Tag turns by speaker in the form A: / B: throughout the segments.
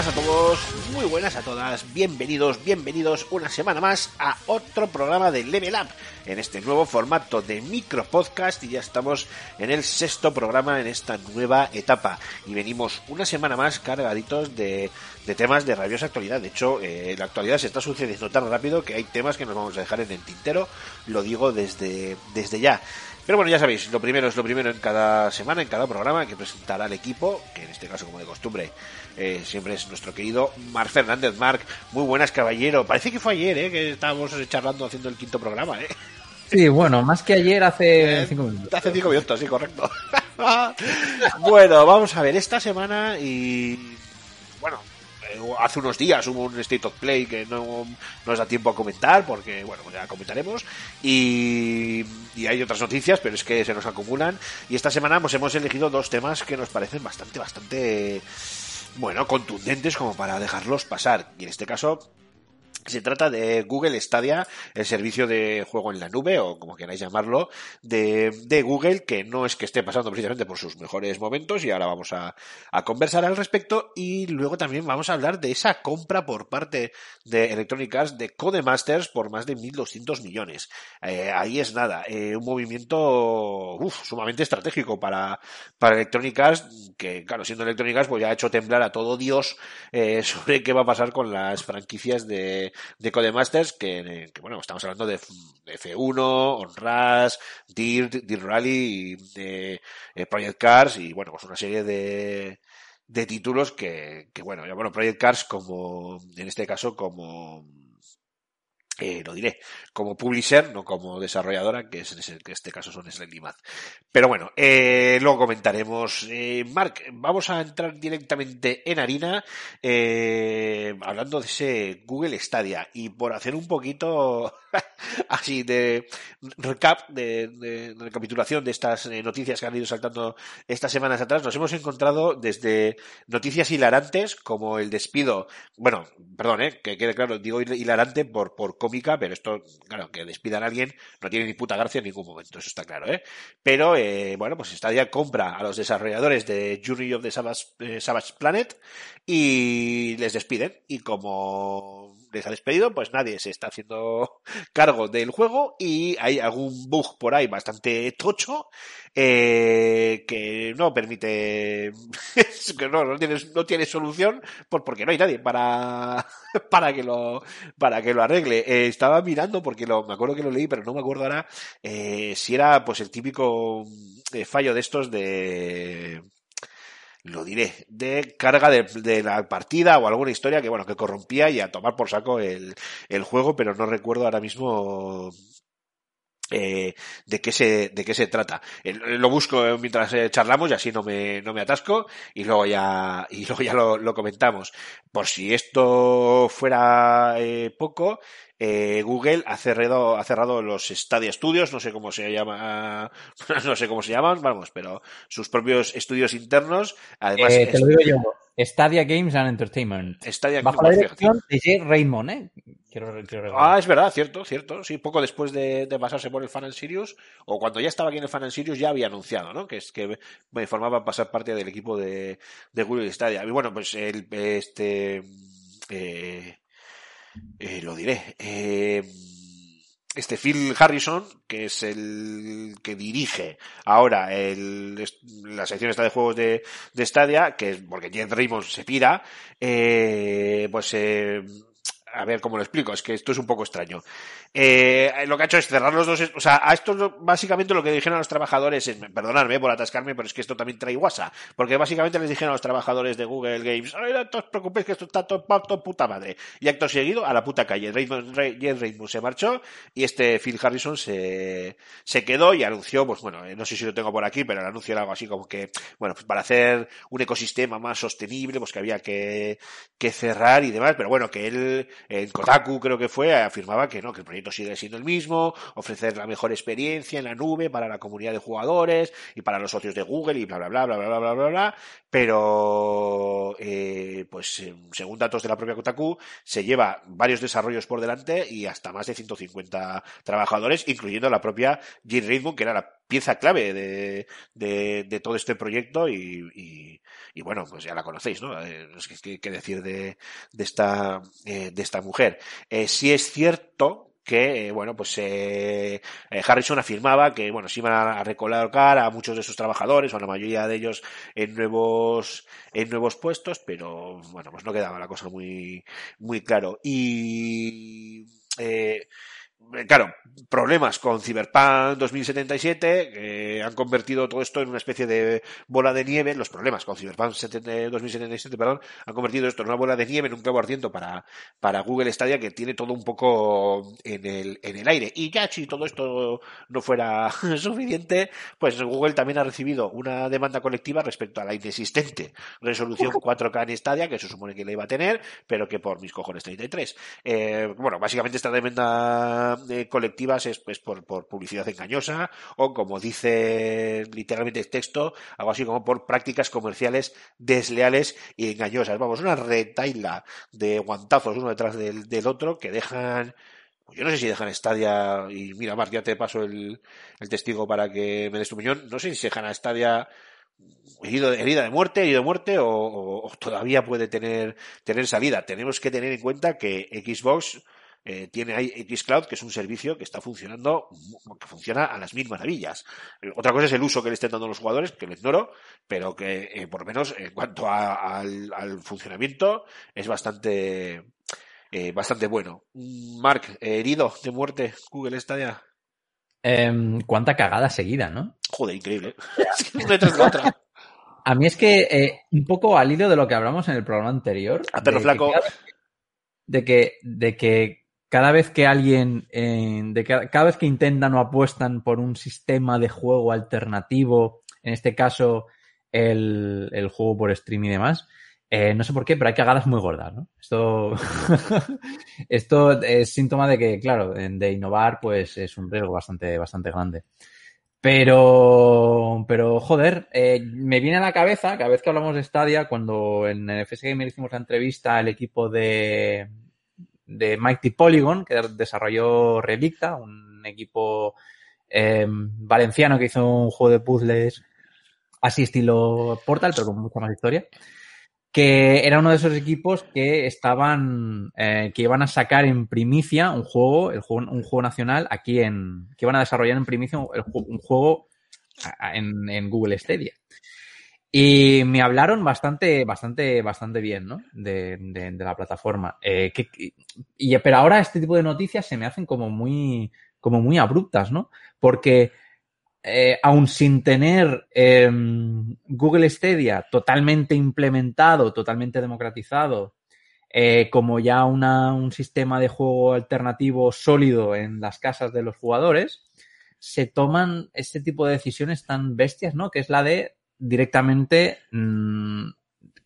A: Buenas a todos, muy buenas a todas, bienvenidos, bienvenidos una semana más a otro programa de Level Up en este nuevo formato de micro podcast y ya estamos en el sexto programa en esta nueva etapa y venimos una semana más cargaditos de, de temas de rabiosa actualidad. De hecho, eh, la actualidad se está sucediendo tan rápido que hay temas que nos vamos a dejar en el tintero, lo digo desde, desde ya. Pero bueno, ya sabéis, lo primero es lo primero en cada semana, en cada programa, que presentará al equipo, que en este caso, como de costumbre, eh, siempre es nuestro querido Marc Fernández. Marc, muy buenas, caballero. Parece que fue ayer, ¿eh? Que estábamos charlando haciendo el quinto programa, ¿eh?
B: Sí, bueno, más que ayer hace cinco minutos.
A: Hace cinco minutos, sí, correcto. bueno, vamos a ver, esta semana y... Bueno, eh, hace unos días hubo un State of Play que no nos da tiempo a comentar porque, bueno, ya comentaremos. Y, y hay otras noticias, pero es que se nos acumulan. Y esta semana pues, hemos elegido dos temas que nos parecen bastante, bastante, bueno, contundentes como para dejarlos pasar. Y en este caso, se trata de Google Stadia, el servicio de juego en la nube, o como queráis llamarlo, de, de Google, que no es que esté pasando precisamente por sus mejores momentos, y ahora vamos a, a, conversar al respecto, y luego también vamos a hablar de esa compra por parte de Electronic Arts de Codemasters por más de 1.200 millones. Eh, ahí es nada, eh, un movimiento sumamente estratégico para, para Electronic Arts, que claro, siendo Electronic Arts, pues ya ha hecho temblar a todo Dios eh, sobre qué va a pasar con las franquicias de de Codemasters, que, que, bueno, estamos hablando de, de F1, Onras, Dirt, Dirt Rally, y de eh, Project Cars y bueno, pues una serie de, de títulos que, que bueno, ya bueno, Project Cars como, en este caso como, eh, lo diré, como publisher, no como desarrolladora, que es en este caso son Slightly Math. Pero bueno, eh, luego comentaremos. Eh, Mark, vamos a entrar directamente en harina, eh, hablando de ese Google Stadia. Y por hacer un poquito así de recap, de, recapitulación de estas noticias que han ido saltando estas semanas atrás, nos hemos encontrado desde noticias hilarantes, como el despido, bueno, perdón, que quede claro, digo hilarante por, por pero esto, claro, que despidan a alguien no tiene ni puta gracia en ningún momento, eso está claro, ¿eh? Pero, eh, bueno, pues Stadia compra a los desarrolladores de Journey of the Savage, eh, Savage Planet y les despiden. Y como les ha despedido, pues nadie se está haciendo cargo del juego y hay algún bug por ahí bastante tocho eh, que no permite que no, no, tiene, no tiene solución pues porque no hay nadie para para que lo para que lo arregle. Eh, estaba mirando porque lo, me acuerdo que lo leí pero no me acuerdo ahora eh, si era pues el típico eh, fallo de estos de lo diré, de carga de, la partida o alguna historia que, bueno, que corrompía y a tomar por saco el, el juego, pero no recuerdo ahora mismo eh, de qué se de qué se trata eh, lo busco mientras eh, charlamos y así no me no me atasco y luego ya y luego ya lo, lo comentamos por si esto fuera eh, poco eh, Google ha cerrado, ha cerrado los Stadia Studios, no sé cómo se llama, no sé cómo se llaman, vamos, pero sus propios estudios internos. Además,
B: te lo digo yo, Stadia Games and Entertainment.
A: Stadia
B: Bajo la dirección de Jay Raymond, ¿eh? Quiero, quiero
A: ah, es verdad, cierto, cierto. Sí, poco después de, de, pasarse por el Fan and Sirius, o cuando ya estaba aquí en el Fan and Sirius, ya había anunciado, ¿no? Que es que me formaba pasar parte del equipo de, de Google Stadia. Y bueno, pues el, este, eh, eh, lo diré. Eh, este Phil Harrison, que es el que dirige ahora el, la sección esta de juegos de, de Stadia, que es porque Jen Raymond se pira, eh, pues eh, a ver cómo lo explico, es que esto es un poco extraño. Eh, lo que ha hecho es cerrar los dos, o sea, a esto básicamente lo que dijeron a los trabajadores, es, perdonadme por atascarme, pero es que esto también trae guasa, porque básicamente les dijeron a los trabajadores de Google Games, "Ay, no os preocupéis que esto está todo, todo puta madre. Y acto seguido, a la puta calle. Raymond, Ray, Jen Raymond se marchó y este Phil Harrison se, se quedó y anunció, pues bueno, eh, no sé si lo tengo por aquí, pero el anuncio era algo así como que, bueno, pues para hacer un ecosistema más sostenible, pues que había que, que cerrar y demás, pero bueno, que él, en Kotaku creo que fue, afirmaba que no, que el proyecto sigue siendo el mismo, ofrecer la mejor experiencia en la nube para la comunidad de jugadores y para los socios de Google y bla bla bla bla bla bla bla bla, bla pero eh, pues eh, según datos de la propia Kotaku se lleva varios desarrollos por delante y hasta más de 150 trabajadores, incluyendo la propia Jill Raymond, que era la pieza clave de, de, de todo este proyecto y, y, y bueno, pues ya la conocéis, ¿no? Eh, qué, qué decir de, de esta, eh, de esta mujer. Eh, sí es cierto que, eh, bueno, pues eh, Harrison afirmaba que, bueno, se iban a recolocar a muchos de sus trabajadores, o a la mayoría de ellos, en nuevos, en nuevos puestos, pero, bueno, pues no quedaba la cosa muy, muy claro. Y, eh, Claro, problemas con Cyberpunk 2077 que han convertido todo esto en una especie de bola de nieve. Los problemas con Cyberpunk 70 2077, perdón, han convertido esto en una bola de nieve, en un clavo ardiendo para, para Google Stadia que tiene todo un poco en el, en el aire. Y ya si todo esto no fuera suficiente, pues Google también ha recibido una demanda colectiva respecto a la inexistente resolución 4K en Stadia, que se supone que la iba a tener, pero que por mis cojones 33. Eh, bueno, básicamente esta demanda eh, colectivas es pues por, por publicidad engañosa o como dice literalmente el texto, algo así como por prácticas comerciales desleales y engañosas. Vamos, una retaila de guantazos uno detrás del, del otro que dejan pues yo no sé si dejan Stadia y mira Marc ya te paso el, el testigo para que me des tu opinión no sé si dejan a Stadia herida de muerte, herido de muerte o, o todavía puede tener, tener salida. Tenemos que tener en cuenta que Xbox eh, tiene ahí Xcloud, que es un servicio que está funcionando, que funciona a las mil maravillas. Eh, otra cosa es el uso que le estén dando los jugadores, que lo ignoro, pero que eh, por lo menos en cuanto a, al, al, funcionamiento es bastante, eh, bastante bueno. Mark, herido de muerte, Google está ya.
B: Eh, cuánta cagada seguida, ¿no?
A: Joder, increíble. Una tras la otra.
B: A mí es que eh, un poco al hilo de lo que hablamos en el programa anterior.
A: A perro
B: de
A: flaco.
B: Que de que, de que cada vez que alguien, eh, de que cada vez que intentan o apuestan por un sistema de juego alternativo, en este caso el, el juego por stream y demás, eh, no sé por qué, pero hay cagadas muy gordas, ¿no? Esto, esto es síntoma de que, claro, de innovar, pues es un riesgo bastante, bastante grande. Pero, pero joder, eh, me viene a la cabeza, cada vez que hablamos de Stadia, cuando en el FS Gamer hicimos la entrevista al equipo de, de Mighty Polygon, que desarrolló Relicta, un equipo eh, valenciano que hizo un juego de puzzles así estilo Portal, pero con mucha más historia que era uno de esos equipos que estaban, eh, que iban a sacar en primicia un juego, el juego, un juego nacional aquí en, que iban a desarrollar en primicia el, un juego en, en, Google Stadia. Y me hablaron bastante, bastante, bastante bien, ¿no? De, de, de la plataforma. Eh, pero ahora este tipo de noticias se me hacen como muy, como muy abruptas, ¿no? Porque eh, aún sin tener eh, Google Stadia totalmente implementado, totalmente democratizado, eh, como ya una, un sistema de juego alternativo sólido en las casas de los jugadores, se toman este tipo de decisiones tan bestias, ¿no? Que es la de directamente mmm,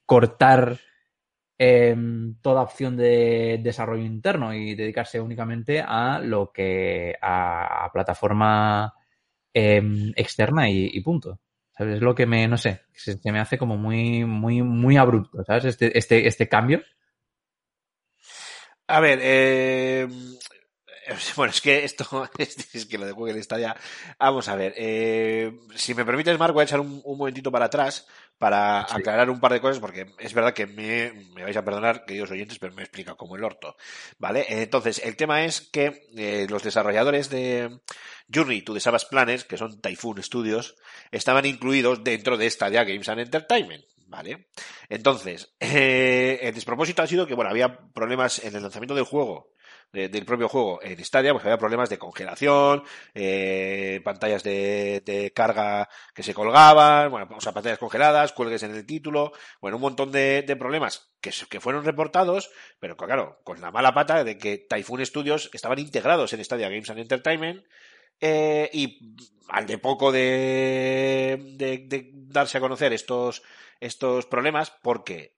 B: cortar eh, toda opción de desarrollo interno y dedicarse únicamente a lo que a, plataforma eh, externa y, punto. ¿Sabes? Es lo que me, no sé, se, se, me hace como muy, muy, muy abrupto, ¿sabes? Este, este, este cambio.
A: A ver, eh, bueno, es que esto, es que lo de Google está ya. Vamos a ver, eh, si me permites, Mark, voy a echar un, un momentito para atrás para sí. aclarar un par de cosas, porque es verdad que me, me, vais a perdonar, queridos oyentes, pero me he explicado como el orto, ¿vale? Entonces, el tema es que eh, los desarrolladores de Journey to the Savage Planners, que son Typhoon Studios, estaban incluidos dentro de Stadia Games and Entertainment, ¿vale? Entonces, eh, el despropósito ha sido que, bueno, había problemas en el lanzamiento del juego, de- del propio juego en Stadia, pues había problemas de congelación, eh, pantallas de, de carga que se colgaban, bueno, o sea, pantallas congeladas, cuelgues en el título, bueno, un montón de, de problemas que, que fueron reportados, pero claro, con la mala pata de que Typhoon Studios estaban integrados en Stadia Games and Entertainment, eh, y al de poco de, de- de darse a conocer estos, estos problemas, porque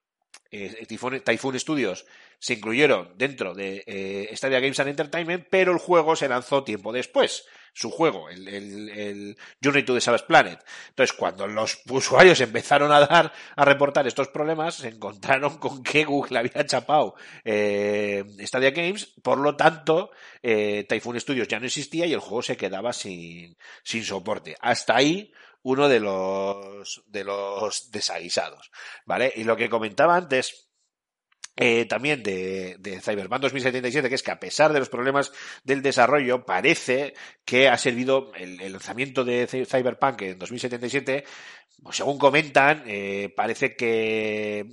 A: eh, Typhoon, Studios se incluyeron dentro de eh, Stadia Games and Entertainment, pero el juego se lanzó tiempo después. Su juego, el, el, el Journey to the Savage Planet. Entonces, cuando los usuarios empezaron a dar, a reportar estos problemas, se encontraron con que Google había chapado eh, Stadia Games, por lo tanto, eh, Typhoon Studios ya no existía y el juego se quedaba sin, sin soporte. Hasta ahí, uno de los, de los desaguisados, ¿vale? Y lo que comentaba antes, eh, también de, de Cyberpunk 2077, que es que a pesar de los problemas del desarrollo, parece que ha servido el, lanzamiento de Cy- Cyberpunk en 2077, pues según comentan, eh, parece que,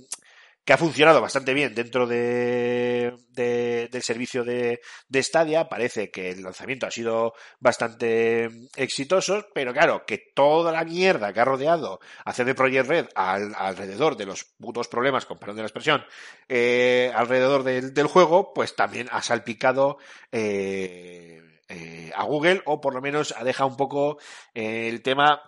A: que ha funcionado bastante bien dentro de, de- del servicio de, de Stadia. Parece que el lanzamiento ha sido bastante exitoso, pero claro, que toda la mierda que ha rodeado a CD Projekt Red al- alrededor de los putos problemas, con perdón de la expresión, eh, alrededor del, del juego, pues también ha salpicado eh, eh, a Google, o por lo menos ha dejado un poco eh, el tema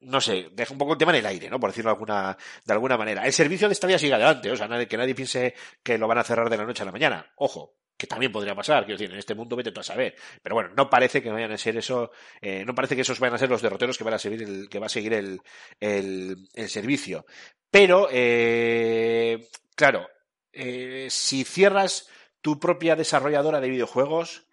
A: no sé, deja un poco el tema en el aire, ¿no? Por decirlo de alguna, de alguna manera. El servicio de Stadia sigue adelante, o sea, que nadie piense que lo van a cerrar de la noche a la mañana. Ojo, que también podría pasar, quiero decir, en este mundo vete tú a saber. Pero bueno, no parece que vayan a ser eso, eh, no parece que esos vayan a ser los derroteros que van a seguir el, que va a seguir el, el, el servicio. Pero, eh, claro, eh, si cierras tu propia desarrolladora de videojuegos,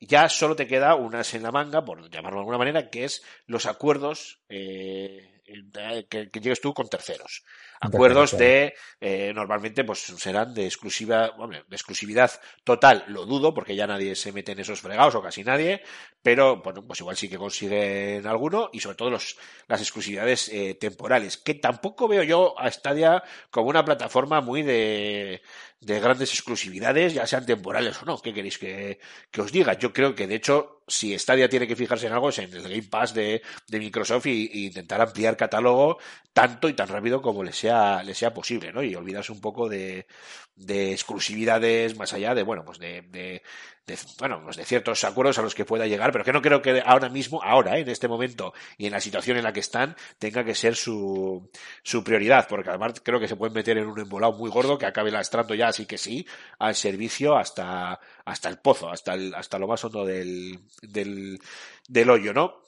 A: ya solo te queda unas en la manga, por llamarlo de alguna manera, que es los acuerdos eh, eh, que, que llegues tú con terceros. Acuerdos de, eh, normalmente, pues serán de exclusiva, hombre, de exclusividad total, lo dudo, porque ya nadie se mete en esos fregados, o casi nadie, pero, bueno, pues igual sí que consiguen alguno, y sobre todo los, las exclusividades eh, temporales, que tampoco veo yo a Stadia como una plataforma muy de, de grandes exclusividades, ya sean temporales o no. ¿Qué queréis que, que os diga? Yo creo que, de hecho, si Stadia tiene que fijarse en algo es en el Game Pass de, de Microsoft y, intentar ampliar catálogo tanto y tan rápido como le sea, le sea posible, ¿no? Y olvidarse un poco de, de exclusividades más allá de, bueno, pues de, de, de, bueno, pues de ciertos acuerdos a los que pueda llegar, pero que no creo que ahora mismo, ahora, ¿eh? en este momento y en la situación en la que están, tenga que ser su, su prioridad, porque además creo que se pueden meter en un embolado muy gordo que acabe lastrando ya, así que sí, al servicio hasta, hasta el pozo, hasta el, hasta lo más hondo del, del, del hoyo, ¿no?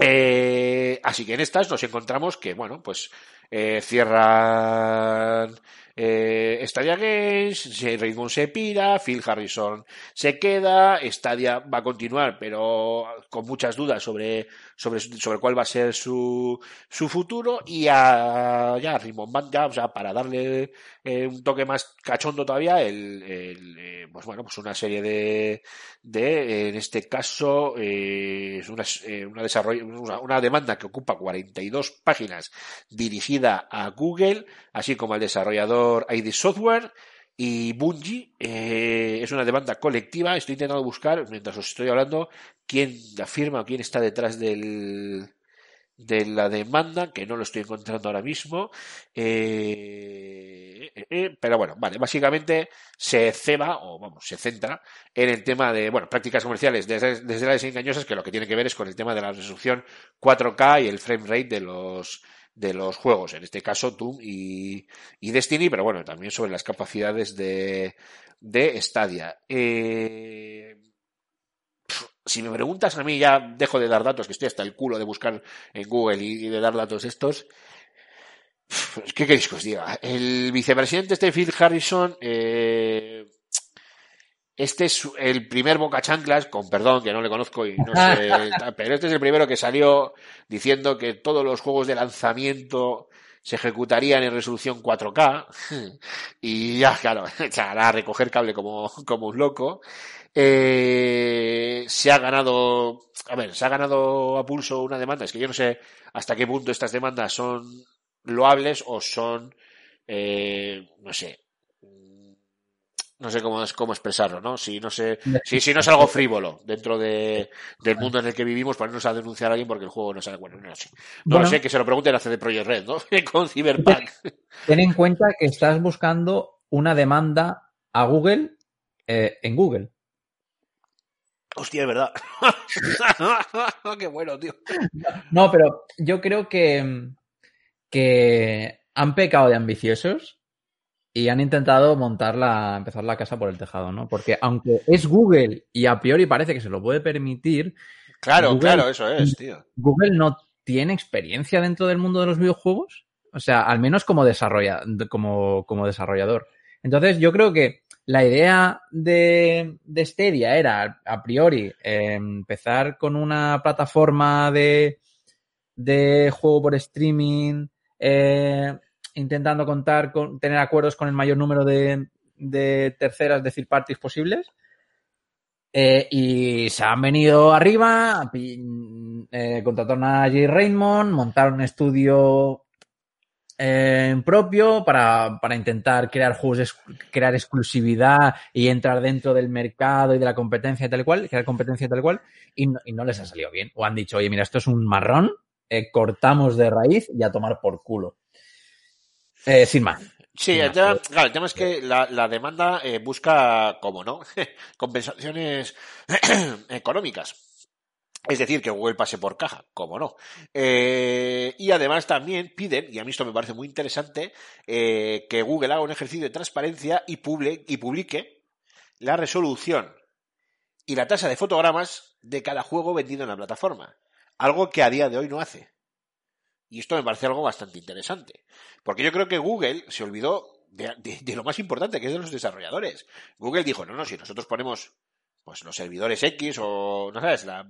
A: Eh, así que en estas nos encontramos que, bueno, pues eh, cierran eh, Stadia Games, Raymond se pira, Phil Harrison se queda, Stadia va a continuar, pero con muchas dudas sobre, sobre, sobre cuál va a ser su, su futuro, y a, ya Raymond Band, ya, o sea, para darle eh, un toque más cachondo todavía, el, eh, pues bueno, pues una serie de, de en este caso, una, una, una, una demanda que ocupa 42 páginas dirigida a Google, así como al desarrollador ID Software y Bungie. Eh, es una demanda colectiva. Estoy intentando buscar, mientras os estoy hablando, quién la firma o quién está detrás del, de la demanda, que no lo estoy encontrando ahora mismo. Eh, eh, pero bueno, vale, básicamente se ceba, o vamos, se centra en el tema de, bueno, prácticas comerciales desde, desde las engañosas, que lo que tiene que ver es con el tema de la resolución 4K y el frame rate de los de los juegos, en este caso Doom y, Destiny, pero bueno, también sobre las capacidades de, de Stadia. Eh, si me preguntas a mí, ya dejo de dar datos, que estoy hasta el culo de buscar en Google y, de dar datos estos. ¿Qué queréis que os diga? El vicepresidente este Phil Harrison, eh, este es el primer Boca Chanclas, con perdón que no le conozco y no sé, pero este es el primero que salió diciendo que todos los juegos de lanzamiento se ejecutarían en resolución 4K y ya, claro, a recoger cable como, como un loco. Eh, se ha ganado, a ver, se ha ganado a pulso una demanda, es que yo no sé hasta qué punto estas demandas son loables o son, eh, no sé, no sé cómo, es- cómo expresarlo, ¿no? Si no sé, si, si no es algo frívolo dentro de, del mundo en el que vivimos, ponernos a denunciar a alguien porque el juego no sale, bueno, no sé. No
B: Bueno.
A: lo sé, que se lo pregunten a CD Projekt Red, ¿no? Con Cyberpunk.
B: Ten en cuenta que estás buscando una demanda a Google eh, en Google.
A: Hostia, es verdad. Qué bueno, tío.
B: No, pero yo creo que, que han pecado de ambiciosos y han intentado montar la, empezar la casa por el tejado, ¿no? Porque aunque es Google y a priori parece que se lo puede permitir,
A: Claro,
B: Google-
A: claro, eso es, tío.
B: Google no tiene experiencia dentro del mundo de los videojuegos. O sea, al menos como, desarrolla, como, como desarrollador. Entonces, yo creo que la idea de, de Stadia era, a priori, eh, empezar con una plataforma de, de juego por streaming, eh, intentando contar con, tener acuerdos con el mayor número de, terceras, de third parties posibles. Eh, y se han venido arriba, eh, contrataron a Jay Raymond, montaron un estudio eh, propio para, para intentar crear juegos, crear exclusividad y entrar dentro del mercado y de la competencia tal cual, crear competencia tal cual, y no, y no les ha salido bien. O han dicho, oye, mira, esto es un marrón, eh, cortamos de raíz y a tomar por culo. Eh, sin más.
A: Sí, el tema, claro, el tema es que la, la demanda eh, busca, como no, compensaciones económicas. Es decir, que Google pase por caja, como no. Eh, y además también piden, y a mí esto me parece muy interesante, eh, que Google haga un ejercicio de transparencia y, publi- y publique la resolución y la tasa de fotogramas de cada juego vendido en la plataforma. Algo que a día de hoy no hace. Y esto me parece algo bastante interesante. Porque yo creo que Google se olvidó de, lo más importante, que es de los desarrolladores. Google dijo, no, no, si nosotros ponemos pues los servidores X o, no sabes, la,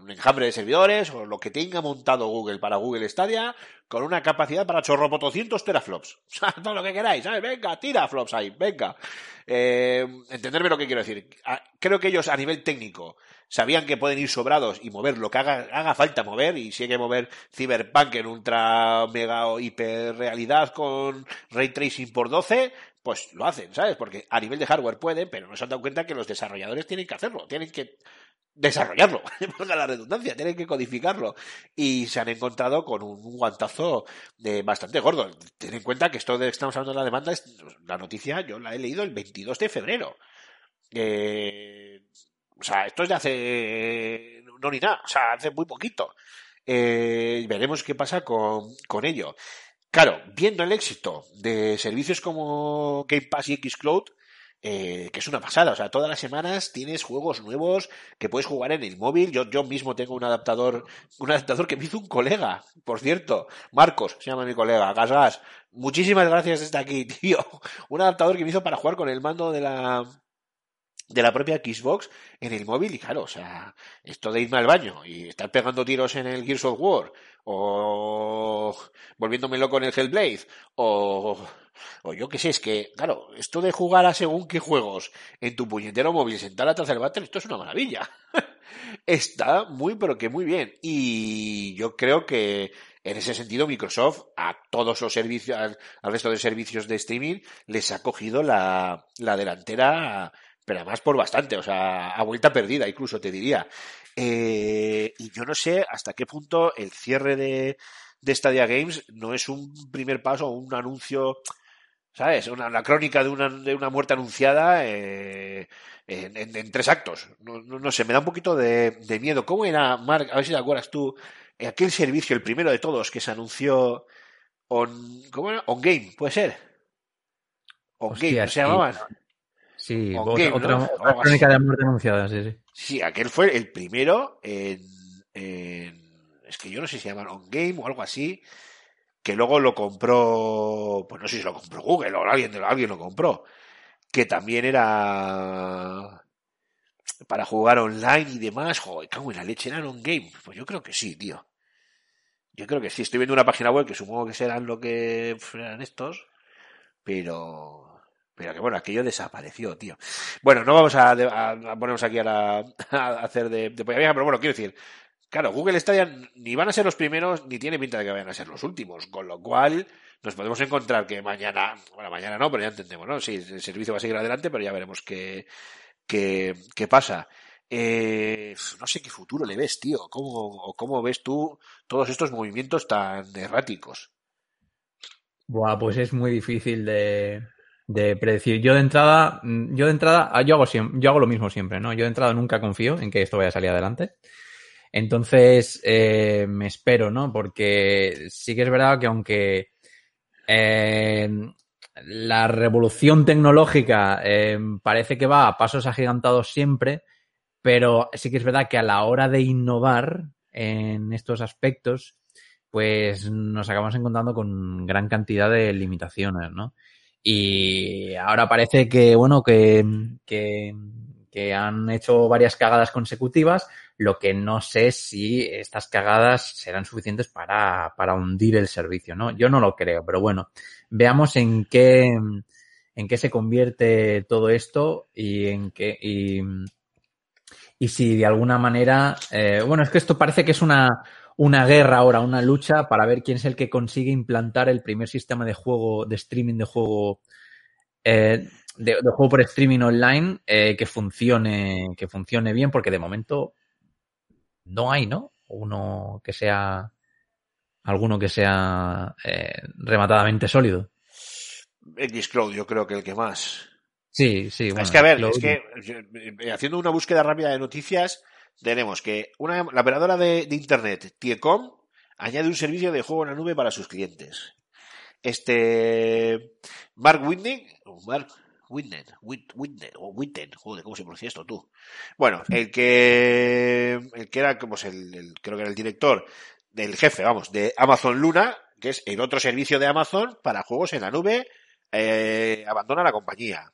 A: un enjambre de servidores o lo que tenga montado Google para Google Stadia con una capacidad para chorropotoscientos teraflops. O sea, todo lo que queráis, ¿sabes? Venga, tira flops ahí, venga. Eh, entenderme lo que quiero decir. Creo que ellos a nivel técnico sabían que pueden ir sobrados y mover lo que haga, haga falta mover, y si hay que mover Cyberpunk en ultra mega o hiper realidad con ray tracing por 12, pues lo hacen, ¿sabes? Porque a nivel de hardware pueden, pero no se han dado cuenta que los desarrolladores tienen que hacerlo, tienen que desarrollarlo, valga la redundancia, tienen que codificarlo. Y se han encontrado con un guantazo de bastante gordo. Ten en cuenta que esto de que estamos hablando de la demanda, es, la noticia yo la he leído el 22 de febrero. Eh, o sea, esto es de hace. No ni nada, o sea, hace muy poquito. Eh, veremos qué pasa con, con ello. Claro, viendo el éxito de servicios como Game Pass y Xcloud, eh, que es una pasada, o sea, todas las semanas tienes juegos nuevos que puedes jugar en el móvil. Yo, yo mismo tengo un adaptador, un adaptador que me hizo un colega, por cierto, Marcos, se llama mi colega, Gas Gas. Muchísimas gracias desde aquí, tío. Un adaptador que me hizo para jugar con el mando de la, de la propia Xbox en el móvil y claro, o sea, esto de irme al baño y estar pegando tiros en el Gears of War o volviéndome loco en el Hellblade o, o yo qué sé, es que claro, esto de jugar a según qué juegos en tu puñetero móvil sentar atrás del váter, esto es una maravilla. Está muy pero que muy bien y yo creo que en ese sentido Microsoft a todos los servicios, al, resto de servicios de streaming les ha cogido la, la delantera pero además por bastante, o sea, a vuelta perdida incluso te diría. Eh, y yo no sé hasta qué punto el cierre de, de Stadia Games no es un primer paso o un anuncio, ¿sabes? Una, la crónica de una, de una muerte anunciada eh, en, en- en tres actos. No, no- no sé, me da un poquito de, de miedo. ¿Cómo era, Mark? A ver si te acuerdas tú, aquel servicio, el primero de todos, que se anunció on, ¿cómo era? On Game, ¿puede ser? On
B: Hostia,
A: Game, ¿no se llamaban?
B: Sí, otra, crónica de muerte anunciada, sí, sí.
A: Sí, aquel fue el primero en, en- Es que yo no sé si se llaman On Game o algo así. Que luego lo compró. Pues no sé si lo compró Google o alguien, alguien lo compró. Que también era. Para jugar online y demás. Joder, cago en la leche, eran On Game. Pues yo creo que sí, tío. Yo creo que sí. Estoy viendo una página web que supongo que serán lo que eran estos. Pero. Pero que bueno, aquello desapareció, tío. Bueno, no vamos a, a- ponernos aquí a, la- hacer de, de polla vieja, pero bueno, quiero decir, claro, Google Stadia ni van a ser los primeros ni tiene pinta de que vayan a ser los últimos, con lo cual nos podemos encontrar que mañana, bueno, mañana no, pero ya entendemos, ¿no? Sí, el servicio va a seguir adelante, pero ya veremos qué, qué, qué pasa. Eh, no sé qué futuro le ves, tío. ¿Cómo, ¿Cómo ves tú todos estos movimientos tan erráticos?
B: Buah, pues es muy difícil de, de predecir. Yo de entrada, mm, yo de entrada, ah, yo hago, yo hago lo mismo siempre, ¿no? Yo de entrada nunca confío en que esto vaya a salir adelante. Entonces, eh, me espero, ¿no? Porque sí que es verdad que aunque eh, la revolución tecnológica eh, parece que va a pasos agigantados siempre, pero sí que es verdad que a la hora de innovar en estos aspectos, pues nos acabamos encontrando con gran cantidad de limitaciones, ¿no? Y ahora parece que, bueno, que, que, que han hecho varias cagadas consecutivas, lo que no sé si estas cagadas serán suficientes para, para hundir el servicio, ¿no? Yo no lo creo, pero bueno, veamos en qué, en qué se convierte todo esto y en qué, y, y si de alguna manera, eh, bueno, es que esto parece que es una, una guerra ahora, una lucha para ver quién es el que consigue implantar el primer sistema de juego, de streaming de juego, eh, de, de juego por streaming online eh, que funcione, que funcione bien, porque de momento no hay, ¿no? Uno que sea, alguno que sea eh, rematadamente sólido.
A: Xcloud, yo creo que el que más.
B: Sí, sí.
A: es
B: bueno,
A: que, a ver, es que haciendo una búsqueda rápida de noticias, tenemos que una, la operadora de, de Internet, Tiecom, añade un servicio de juego en la nube para sus clientes. Este. Mark Whitney, Mark Whitney, Whit- Whitney, o Whitten, joder, ¿cómo se pronuncia esto tú? Bueno, el que, el que era, como el, el- creo que era el director del jefe, vamos, de Amazon Luna, que es el otro servicio de Amazon para juegos en la nube, eh, abandona la compañía.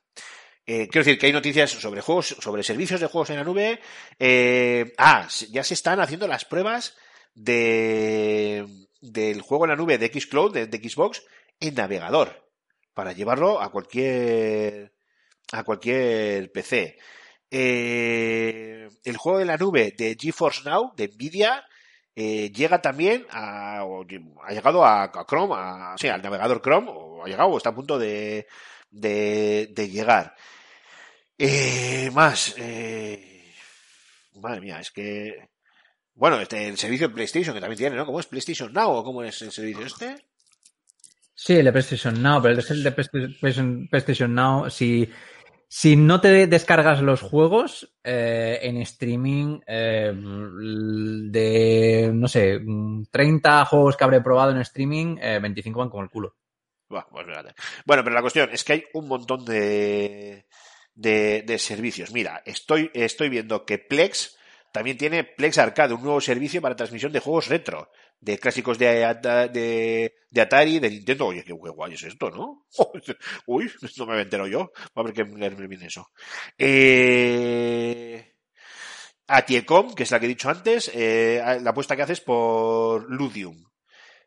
A: Eh, quiero decir que hay noticias sobre juegos, sobre servicios de juegos en la nube. Eh, ah, ya se están haciendo las pruebas de del juego en la nube de Xcloud, de, de Xbox, en navegador, para llevarlo a cualquier a cualquier PC. Eh, el juego de la nube de GeForce Now, de Nvidia, eh, llega también a, o ha llegado a, a Chrome, a, sí, al navegador Chrome, o ha llegado, o está a punto de, de, de llegar. Eh, más, eh, madre mía, es que, bueno, este, el servicio de PlayStation que también tiene, ¿no? ¿Cómo es PlayStation Now o cómo es el servicio este?
B: Sí, el de PlayStation Now, pero el de PlayStation, PlayStation Now, si, si no te descargas los juegos eh, en streaming eh, de, no sé, 30 juegos que habré probado en streaming, eh, 25 van como el culo.
A: Pues. Bueno, pero la cuestión es que hay un montón de, de, de servicios. Mira, estoy, estoy viendo que Plex también tiene Plex Arcade, un nuevo servicio para transmisión de juegos retro, de clásicos de, de, de Atari, de Nintendo. Oye, qué, qué guay es esto, ¿no? Uy, no me entero yo. Va a haber que leerme bien eso. Eh, a Tiecom, que es la que he dicho antes, eh, la apuesta que haces por Ludium.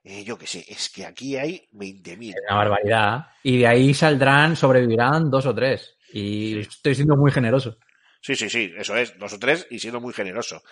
A: Eh, yo qué sé, es que aquí hay 20.000.
B: Una barbaridad. Y de ahí saldrán, sobrevivirán dos o tres. Y estoy siendo muy generoso.
A: Sí, sí, sí, eso es, dos o tres y siendo muy generoso.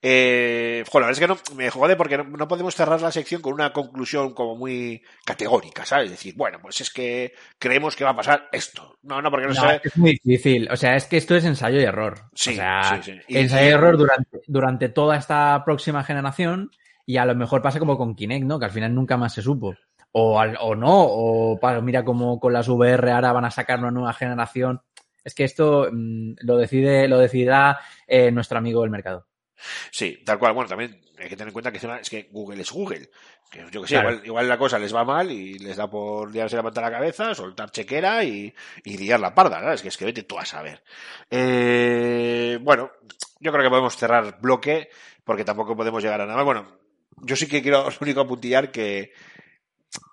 A: Eh, la verdad es que no, me jode porque no, no podemos cerrar la sección con una conclusión como muy categórica, ¿sabes? Decir, bueno, pues es que creemos que va a pasar esto. No, no, porque no,
B: No, es muy difícil. O sea, es que esto es ensayo y error.
A: Sí,
B: o sea,
A: sí, sí. Y-
B: ensayo y error durante, durante toda esta próxima generación y a lo mejor pasa como con Kinect, ¿no? Que al final nunca más se supo. O, al- o no, o pa- mira como con las VR ahora van a sacar una nueva generación. Es que esto mm, lo decide, lo decidirá eh, nuestro amigo del mercado.
A: Sí, tal cual. Bueno, también hay que tener en cuenta que es que Google es Google. Que yo que sé,
B: Claro.
A: igual, igual la cosa les va mal y les da por liarse la pata a la cabeza, soltar chequera y, y liar la parda, ¿sabes? Que es que vete tú a saber. Eh, bueno, yo creo que podemos cerrar bloque porque tampoco podemos llegar a nada. Bueno, yo sí que quiero lo único apuntillar que,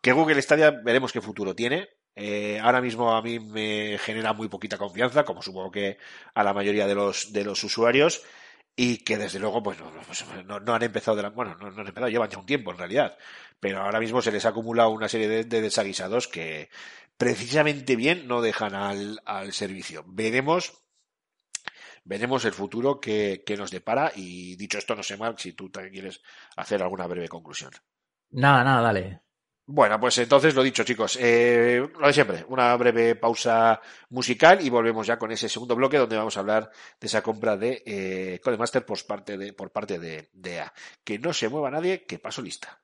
A: que Google Stadia veremos qué futuro tiene. Eh, ahora mismo a mí me genera muy poquita confianza, como supongo que a la mayoría de los, de los usuarios y que desde luego pues no, pues, no, no han empezado de bueno no, no han empezado llevan ya un tiempo en realidad pero ahora mismo se les ha acumulado una serie de, de desaguisados que precisamente bien no dejan al, al servicio veremos veremos el futuro que, que nos depara. Y dicho esto, no sé, Mark, si tú también quieres hacer alguna breve conclusión.
B: Nada, nada, dale.
A: Bueno, pues entonces lo dicho, chicos. Eh, lo de siempre, una breve pausa musical y volvemos ya con ese segundo bloque donde vamos a hablar de esa compra de eh, Codemaster por parte de, por parte de, de EA. Que no se mueva nadie, que paso lista.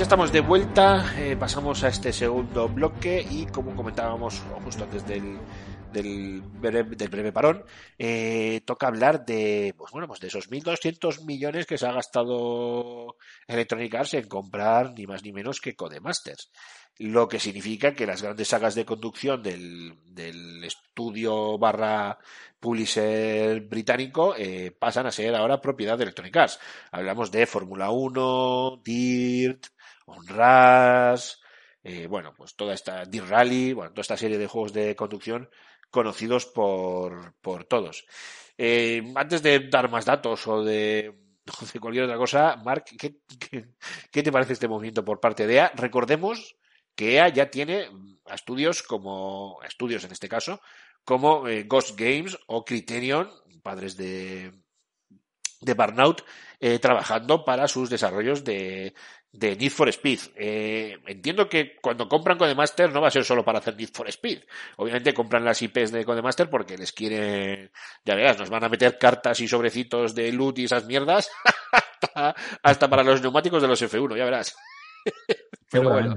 A: Ya estamos de vuelta, eh, pasamos a este segundo bloque y como comentábamos justo antes del, del, breve, parón, eh, toca hablar de, pues bueno, pues de esos 1.200 millones que se ha gastado Electronic Arts en comprar ni más ni menos que Codemasters. Lo que significa que las grandes sagas de conducción del, del estudio barra publisher británico eh, pasan a ser ahora propiedad de Electronic Arts. Hablamos de Fórmula 1, Dirt, Honras, eh, bueno, pues toda esta Dirt Rally, bueno, toda esta serie de juegos de conducción conocidos por, por todos. Eh, antes de dar más datos o de, de cualquier otra cosa, Mark, ¿qué, qué, qué te parece este movimiento por parte de EA? Recordemos que EA ya tiene a estudios como, estudios en este caso, como eh, Ghost Games o Criterion, padres de, de Burnout, eh, trabajando para sus desarrollos de, de Need for Speed. Eh, entiendo que cuando compran Codemaster no va a ser solo para hacer Need for Speed. Obviamente compran las IPs de Codemaster porque les quieren, ya verás, nos van a meter cartas y sobrecitos de loot y esas mierdas hasta, hasta para los neumáticos de los F1, ya verás. Pero bueno.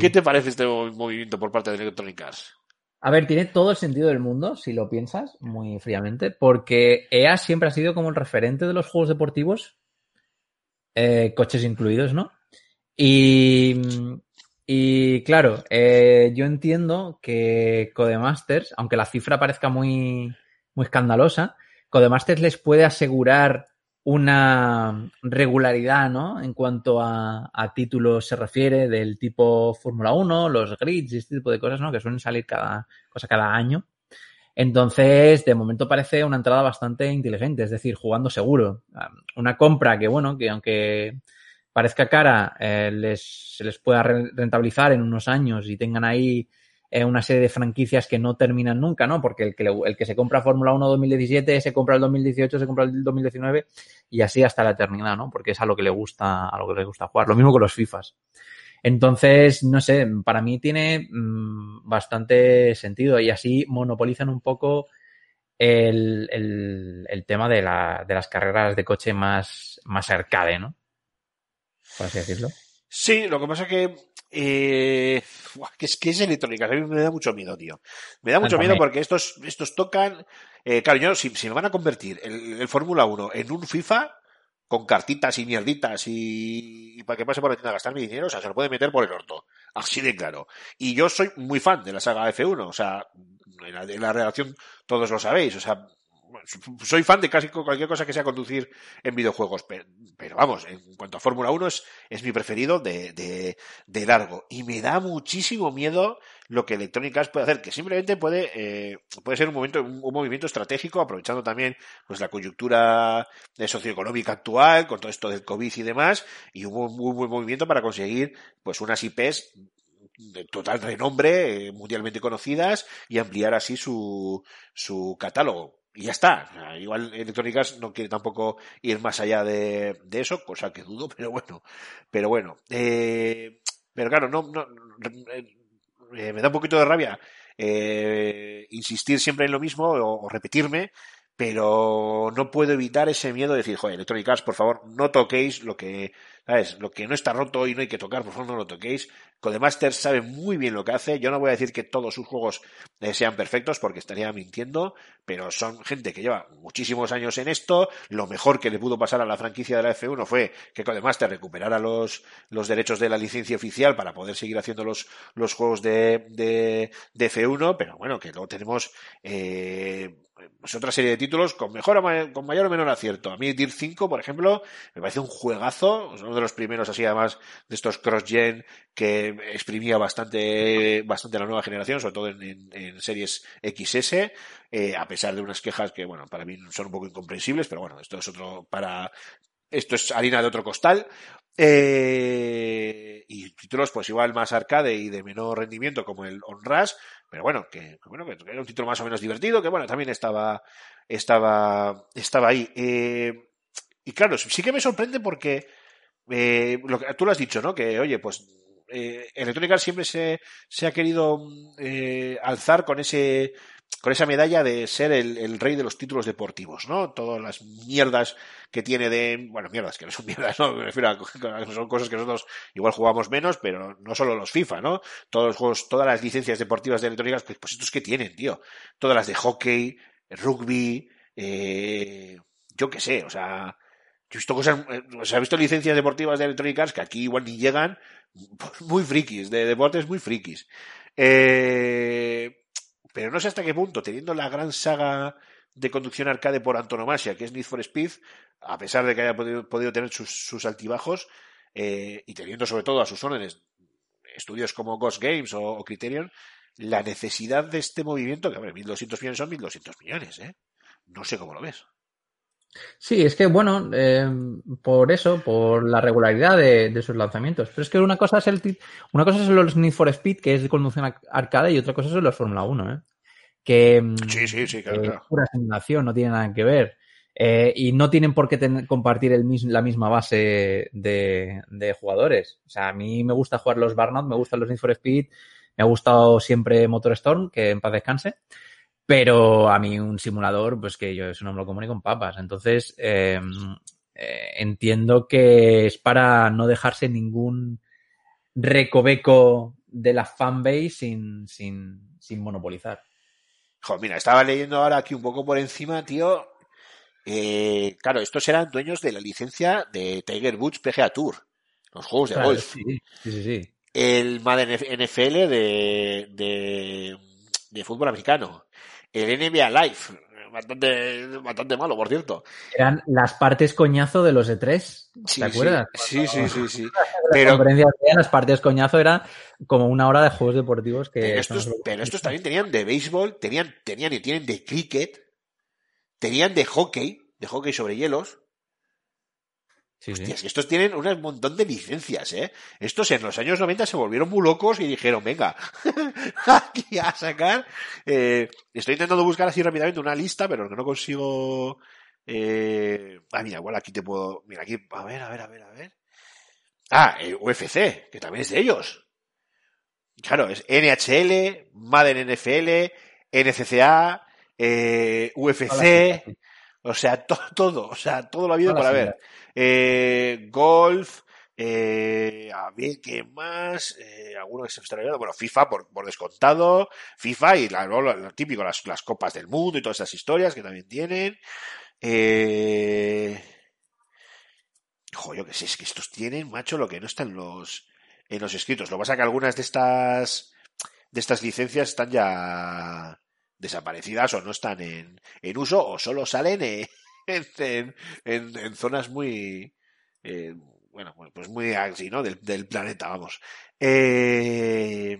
A: ¿qué te parece este movimiento por parte de Electronic Arts?
B: A ver, tiene todo el sentido del mundo, si lo piensas muy fríamente, porque EA siempre ha sido como el referente de los juegos deportivos, eh, coches incluidos, ¿no? Y, y claro, eh, yo entiendo que Codemasters, aunque la cifra parezca muy, muy escandalosa, Codemasters les puede asegurar una regularidad, ¿no? En cuanto a, títulos se refiere, del tipo Fórmula 1, los grids y este tipo de cosas, ¿no? Que suelen salir cada cosa cada año. Entonces, de momento parece una entrada bastante inteligente, es decir, jugando seguro. Una compra que, bueno, que aunque parezca cara, eh, les, se les pueda re- rentabilizar en unos años y tengan ahí eh, una serie de franquicias que no terminan nunca, ¿no? Porque el que, le- el que se compra Fórmula 1 2017, se compra el 2018, se compra el 2019 y así hasta la eternidad, ¿no? Porque es a lo que le gusta, a lo que le gusta jugar. Lo mismo con los FIFAs. Entonces, no sé, para mí tiene mm, bastante sentido y así monopolizan un poco el, el, el tema de, la, de las carreras de coche más, más arcade, ¿no? Por así decirlo.
A: Sí, lo que pasa que eh, que es que es electrónica, a mí me da mucho miedo, tío. Me da mucho miedo porque estos, estos tocan, eh, claro, yo, si, si me van a convertir el, el Fórmula 1 en un FIFA, con cartitas y mierditas y, y para que pase por la tienda a gastar mi dinero, o sea, se lo puede meter por el orto. Así de claro. Y yo soy muy fan de la saga F1, o sea, en la, en la redacción todos lo sabéis, o sea, soy fan de casi cualquier cosa que sea conducir en videojuegos, pero, vamos, en cuanto a Fórmula 1 es, mi preferido de, de, de largo. Y me da muchísimo miedo lo que Electronic Arts puede hacer, que simplemente puede, eh, puede ser un momento, un, movimiento estratégico, aprovechando también pues la coyuntura socioeconómica actual, con todo esto del COVID y demás, y un muy buen movimiento para conseguir pues unas IPs de total renombre, eh, mundialmente conocidas, y ampliar así su, su catálogo y ya está. Igual Electronic Arts no quiere tampoco ir más allá de, de eso, cosa que dudo, pero bueno. Pero bueno. Eh, pero claro, no, no eh, me da un poquito de rabia eh, insistir siempre en lo mismo o, o repetirme, pero no puedo evitar ese miedo de decir, joder, Electronic Arts, por favor, no toquéis lo que, ¿sabes? Lo que no está roto y no hay que tocar, por favor, no lo toquéis. Codemasters sabe muy bien lo que hace. Yo no voy a decir que todos sus juegos eh, sean perfectos porque estaría mintiendo, pero son gente que lleva muchísimos años en esto. Lo mejor que le pudo pasar a la franquicia de la F1 fue que Codemasters recuperara los, los derechos de la licencia oficial para poder seguir haciendo los, los juegos de, de, de F1, pero bueno, que luego tenemos, eh, otra serie de títulos con mejor o con mayor o menor acierto. A mí Dirt 5, por ejemplo, me parece un juegazo, de los primeros así además de estos cross-gen que exprimía bastante, bastante la nueva generación, sobre todo en, en- series XS, eh, a pesar de unas quejas que, bueno, para mí son un poco incomprensibles, pero bueno, esto es otro para, esto es harina de otro costal. Eh, y títulos pues igual más arcade y de menor rendimiento como el On Rush, pero bueno, que, que bueno, que era un título más o menos divertido, que bueno, también estaba, estaba, estaba ahí. Eh, y claro, sí que me sorprende porque eh, lo que, tú lo has dicho, ¿no? Que, oye, pues eh, Electronic Arts siempre se, se ha querido eh, alzar con ese con esa medalla de ser el, el rey de los títulos deportivos, ¿no? Todas las mierdas que tiene de, bueno, mierdas que no son mierdas, ¿no? Me refiero a, son cosas que nosotros igual jugamos menos, pero no solo los FIFA, ¿no? Todos los juegos, todas las licencias deportivas de Electronic Arts, pues, pues estos que tienen, tío. Todas las de hockey, rugby, eh, yo qué sé, o sea, yo he visto cosas, eh, o he visto licencias deportivas de Electronic que aquí igual ni llegan, muy frikis, de deportes muy frikis. Eh, pero no sé hasta qué punto, teniendo la gran saga de conducción arcade por antonomasia, que es Need for Speed, a pesar de que haya podido, tener sus, sus altibajos, eh, y teniendo sobre todo a sus órdenes estudios como Ghost Games o, o Criterion, la necesidad de este movimiento, que hombre, 1.200 millones son 1.200 millones, ¿eh? No sé cómo lo ves.
B: Sí, es que bueno, eh, por eso, por la regularidad de, de sus lanzamientos. Pero es que una cosa es el una cosa son los Need for Speed, que es de conducción ar- arcade, y otra cosa son los Fórmula 1, ¿eh? Que mm,
A: Sí, sí, sí, claro,
B: eh,
A: claro.
B: pura simulación, no tiene nada que ver. Eh, y no tienen por qué compartir el mis- la misma base de, de jugadores. O sea, a mí me gusta jugar los Burnout, me gustan los Need for Speed, me ha gustado siempre Motorstorm, que en paz descanse. Pero a mí un simulador, pues que yo eso no me lo como ni con papas. Entonces, eh, eh, entiendo que es para no dejarse ningún recoveco de la fanbase sin, sin, sin monopolizar.
A: Jo, mira, estaba leyendo ahora aquí un poco por encima, tío. Eh, claro, estos eran dueños de la licencia de Tiger Woods PGA Tour, los juegos de golf.
B: sí, sí, sí, sí.
A: El Madden NFL de, de, de fútbol americano. El NBA Live, bastante, bastante malo, por cierto.
B: Eran las partes coñazo de los E3.
A: Sí,
B: ¿Te acuerdas?
A: Sí, sí, sí, sí. sí.
B: Las
A: Pero,
B: las partes coñazo era como una hora de juegos deportivos que...
A: pero estos, pero estos también tenían de béisbol, tenían, tenían y tienen de cricket, tenían de hockey, de hockey sobre hielos.
B: Sí, sí.
A: Hostia, es que estos tienen un montón de licencias, ¿eh? Estos en los años 90 se volvieron muy locos y dijeron, venga, aquí a sacar. Eh, estoy intentando buscar así rápidamente una lista, pero que no consigo. Eh... Ah, mira, igual aquí te puedo. Mira, aquí. A ver, a ver, a ver, a ver. Ah, el UFC, que también es de ellos. Claro, es NHL, Madden NFL, NCCA, eh, UFC. O sea, to- todo, o sea, todo lo habido
B: Todas
A: para ver. Eh, golf, eh, a ver, ¿qué más? Eh, alguno que se está olvidando. Bueno, FIFA por, por descontado, FIFA y la- lo, lo típico, las, las copas del mundo y todas esas historias que también tienen. Eh, jo, yo que sé, es que estos tienen, macho, lo que no está en los, en los escritos. Lo que pasa es que algunas de estas, de estas licencias están ya desaparecidas o no están en, en uso o solo salen en, en, en- zonas muy eh, bueno pues muy así no del, del planeta vamos. Eh,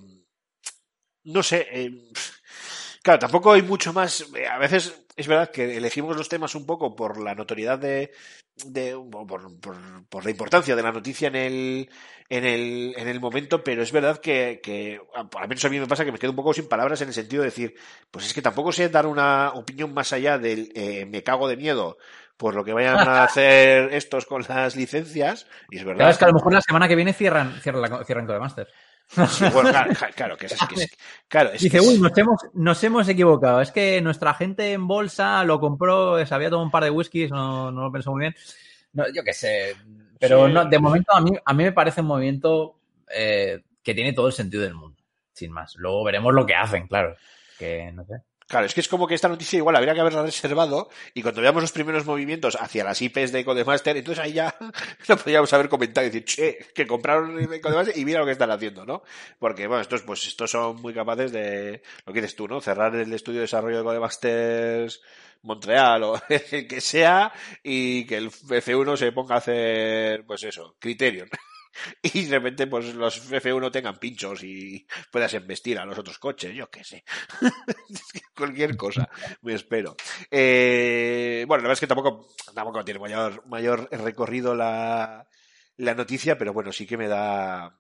A: no sé eh, claro tampoco hay mucho más eh, a veces es verdad que elegimos los temas un poco por la notoriedad de, de por, por, por, la importancia de la noticia en el, en el, en el momento, pero es verdad que, que, al menos a mí me pasa que me quedo un poco sin palabras en el sentido de decir, pues es que tampoco sé dar una opinión más allá del eh, me cago de miedo por lo que vayan a hacer estos con las licencias, y es verdad.
B: Claro, es que a lo mejor la semana que viene cierran, cierran, la, cierran Codemaster.
A: Sí, bueno, claro, claro, que es, que es, claro, es
B: Dice,
A: que
B: uy, nos hemos, nos hemos equivocado. Es que nuestra gente en bolsa lo compró, se había tomado un par de whiskies, no, no lo pensó muy bien. No, yo qué sé. Pero
A: Sí.
B: no, de momento a mí, a mí me parece un movimiento eh, que tiene todo el sentido del mundo, sin más. Luego veremos lo que hacen, claro. Que no sé.
A: Claro, es que es como que esta noticia igual habría que haberla reservado y cuando veamos los primeros movimientos hacia las IPs de Codemaster, entonces ahí ya lo podríamos haber comentado y decir, che, que compraron Codemaster y mira lo que están haciendo, ¿no? Porque, bueno, estos, pues, estos son muy capaces de, lo que dices tú, ¿no? Cerrar el estudio de desarrollo de Codemasters Montreal o el que sea y que el F1 se ponga a hacer, pues eso, Criterion. Y de repente, pues los F1 tengan pinchos y puedas embestir a los otros coches, yo qué sé. Cualquier cosa, me espero. Eh, bueno, la verdad es que tampoco, tampoco tiene mayor, mayor recorrido la, la noticia, pero bueno, sí que me da,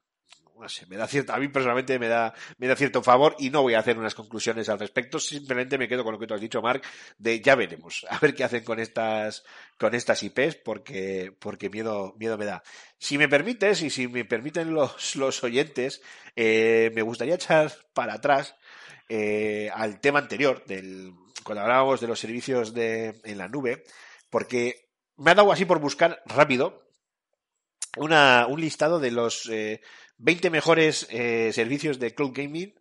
A: no sé, me da cierto, a mí personalmente me da, me da cierto favor y no voy a hacer unas conclusiones al respecto, simplemente me quedo con lo que tú has dicho, Mark, de ya veremos, a ver qué hacen con estas, con estas IPs, porque, porque miedo, miedo me da. Si me permites, y si me permiten los, los oyentes, eh, me gustaría echar para atrás, eh, al tema anterior, del, cuando hablábamos de los servicios de, en la nube, porque me ha dado así por buscar rápido una, un listado de los eh, 20 mejores eh, servicios de cloud gaming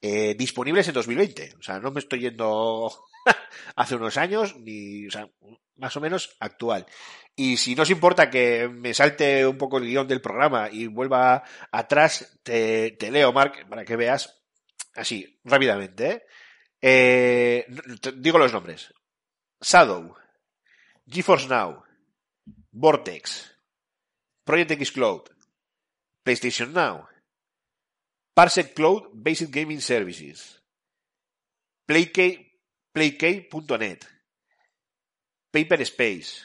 A: eh, disponibles en 2020. O sea, no me estoy yendo hace unos años, ni, o sea, más o menos actual. Y si no os importa que me salte un poco el guion del programa y vuelva atrás, te, te leo, Mark, para que veas así, rápidamente. ¿eh? Eh, digo los nombres. Shadow, GeForce Now, Vortex, Project X Cloud, PlayStation Now, Parsec Cloud Basic Gaming Services, Playk- Playk.net, Paper Space,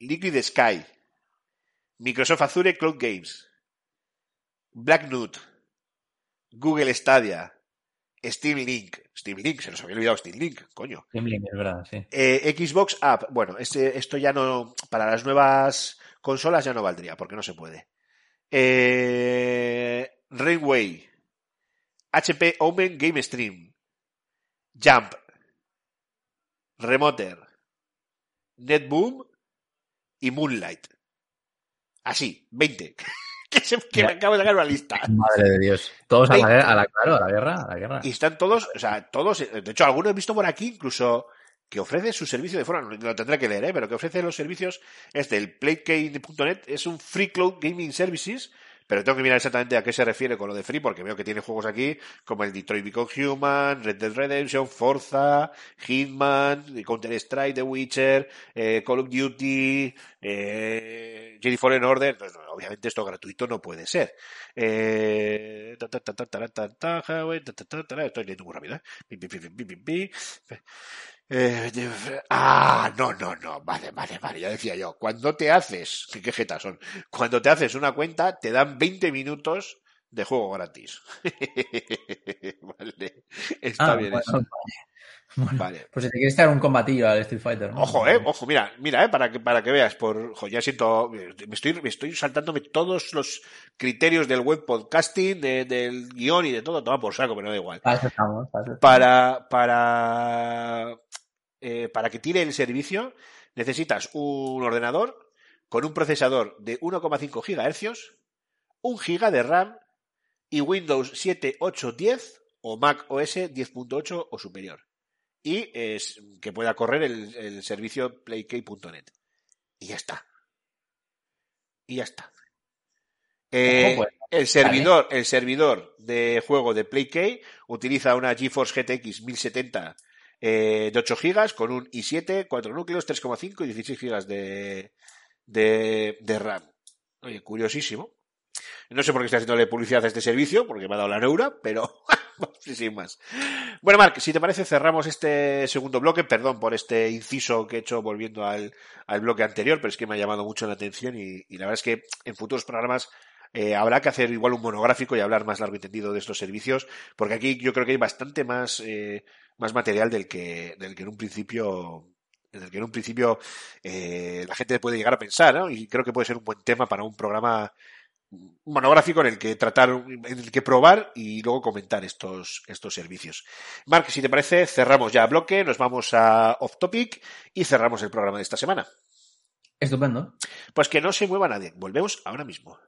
A: Liquid Sky, Microsoft Azure Cloud Games, Black Nut, Google Stadia, Steam Link, Steam Link, se nos había olvidado Steam Link, coño.
B: Gimlin, es verdad, sí.
A: Eh, Xbox App, bueno, este, esto ya no, para las nuevas consolas ya no valdría, porque no se puede. Eh, Rainway, HP Omen Game Stream, Jump, Remoter, Netboom y Moonlight. Así, 20. que se, que me acabo de sacar una lista.
B: Madre de Dios. Todos a la, guerra, a la, claro, a la guerra, a la guerra.
A: Y están todos, o sea, todos, de hecho, algunos he visto por aquí incluso que ofrece su servicio de forma, lo tendré que leer, ¿eh? pero que ofrece los servicios, este, el PlayKey.net, es un Free Cloud Gaming Services, pero tengo que mirar exactamente a qué se refiere con lo de free, porque veo que tiene juegos aquí como el Detroit Become Human, Red Dead Redemption, Forza, Hitman, Counter-Strike, The Witcher, eh, Call of Duty, eh, Jedi Fallen Order. Obviamente esto gratuito no puede ser. Eh, estoy leyendo muy rápido, ¿eh? Eh, ah, no, no, no, vale, vale, vale, ya decía yo, cuando te haces, qué, jetas son, cuando te haces una cuenta te dan 20 minutos de juego gratis. vale, está
B: Ah,
A: bien
B: bueno,
A: eso.
B: vale. Bueno,
A: Vale.
B: Pues si te quieres dar un combatillo al Street Fighter, ¿no?
A: Ojo, eh, ojo, mira, mira, eh, para que, para que veas, por, ojo, ya siento, me estoy, me estoy saltándome todos los criterios del web podcasting, de- del guion y de todo, toma por saco, pero da igual.
B: Para eso estamos, para eso estamos.
A: para, para, eh, para que tire el servicio necesitas un ordenador con un procesador de 1,5 GHz, 1 GB de RAM y Windows 7, 8, 10 o Mac OS 10.8 o superior. Y que pueda correr el, el servicio playkey.net. Y ya está. Y ya está. Eh,
B: Ojo, pues,
A: el servidor, el servidor de juego de PlayK utiliza una GeForce GTX 1070 eh, de 8 GB con un i7, 4 núcleos, 3,5 y 16 GB de, de, de RAM. Oye, curiosísimo. No sé por qué estoy haciéndole publicidad a este servicio, porque me ha dado la neura, pero Sí, sin más. Bueno, Marc, si te parece, cerramos este segundo bloque. Perdón por este inciso que he hecho volviendo al, al bloque anterior, pero es que me ha llamado mucho la atención y, la verdad es que en futuros programas eh, habrá que hacer igual un monográfico y hablar más largo y tendido de estos servicios, porque aquí yo creo que hay bastante más, eh, más material del que, del que en un principio en que en un principio eh, la gente puede llegar a pensar, ¿no? Y creo que puede ser un buen tema para un programa monográfico en el que tratar, en el que probar y luego comentar estos, estos servicios. Mark, si te parece, cerramos ya bloque, nos vamos a off topic y cerramos el programa de esta semana.
B: Estupendo.
A: Pues que no se mueva nadie. Volvemos ahora mismo.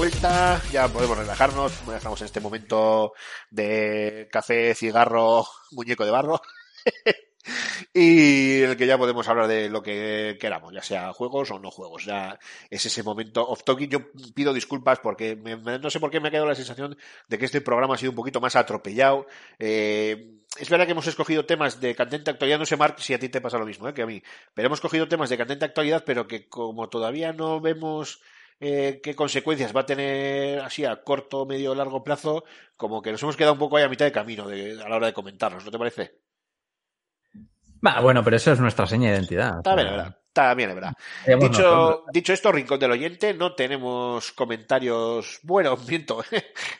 A: Vuelta, ya podemos relajarnos, dejamos en este momento de café, cigarro, muñeco de barro. y en el que ya podemos hablar de lo que queramos, ya sea juegos o no juegos. Ya es ese momento off talking. Yo pido disculpas porque me- no sé por qué me ha quedado la sensación de que este programa ha sido un poquito más atropellado. Eh, es verdad que hemos escogido temas de candente actualidad, no sé, Mark, si a ti te pasa lo mismo ¿eh? que a mí, pero hemos cogido temas de candente actualidad, pero que como todavía no vemos eh, qué consecuencias va a tener así a corto, medio, largo plazo, como que nos hemos quedado un poco ahí a mitad de camino de- a la hora de comentarlos, ¿no te parece?
B: Va, bueno, pero eso es nuestra seña de identidad.
A: Bien, es verdad. Bien, es verdad. Dicho, dicho esto, Rincón del Oyente, no tenemos comentarios. Bueno, miento.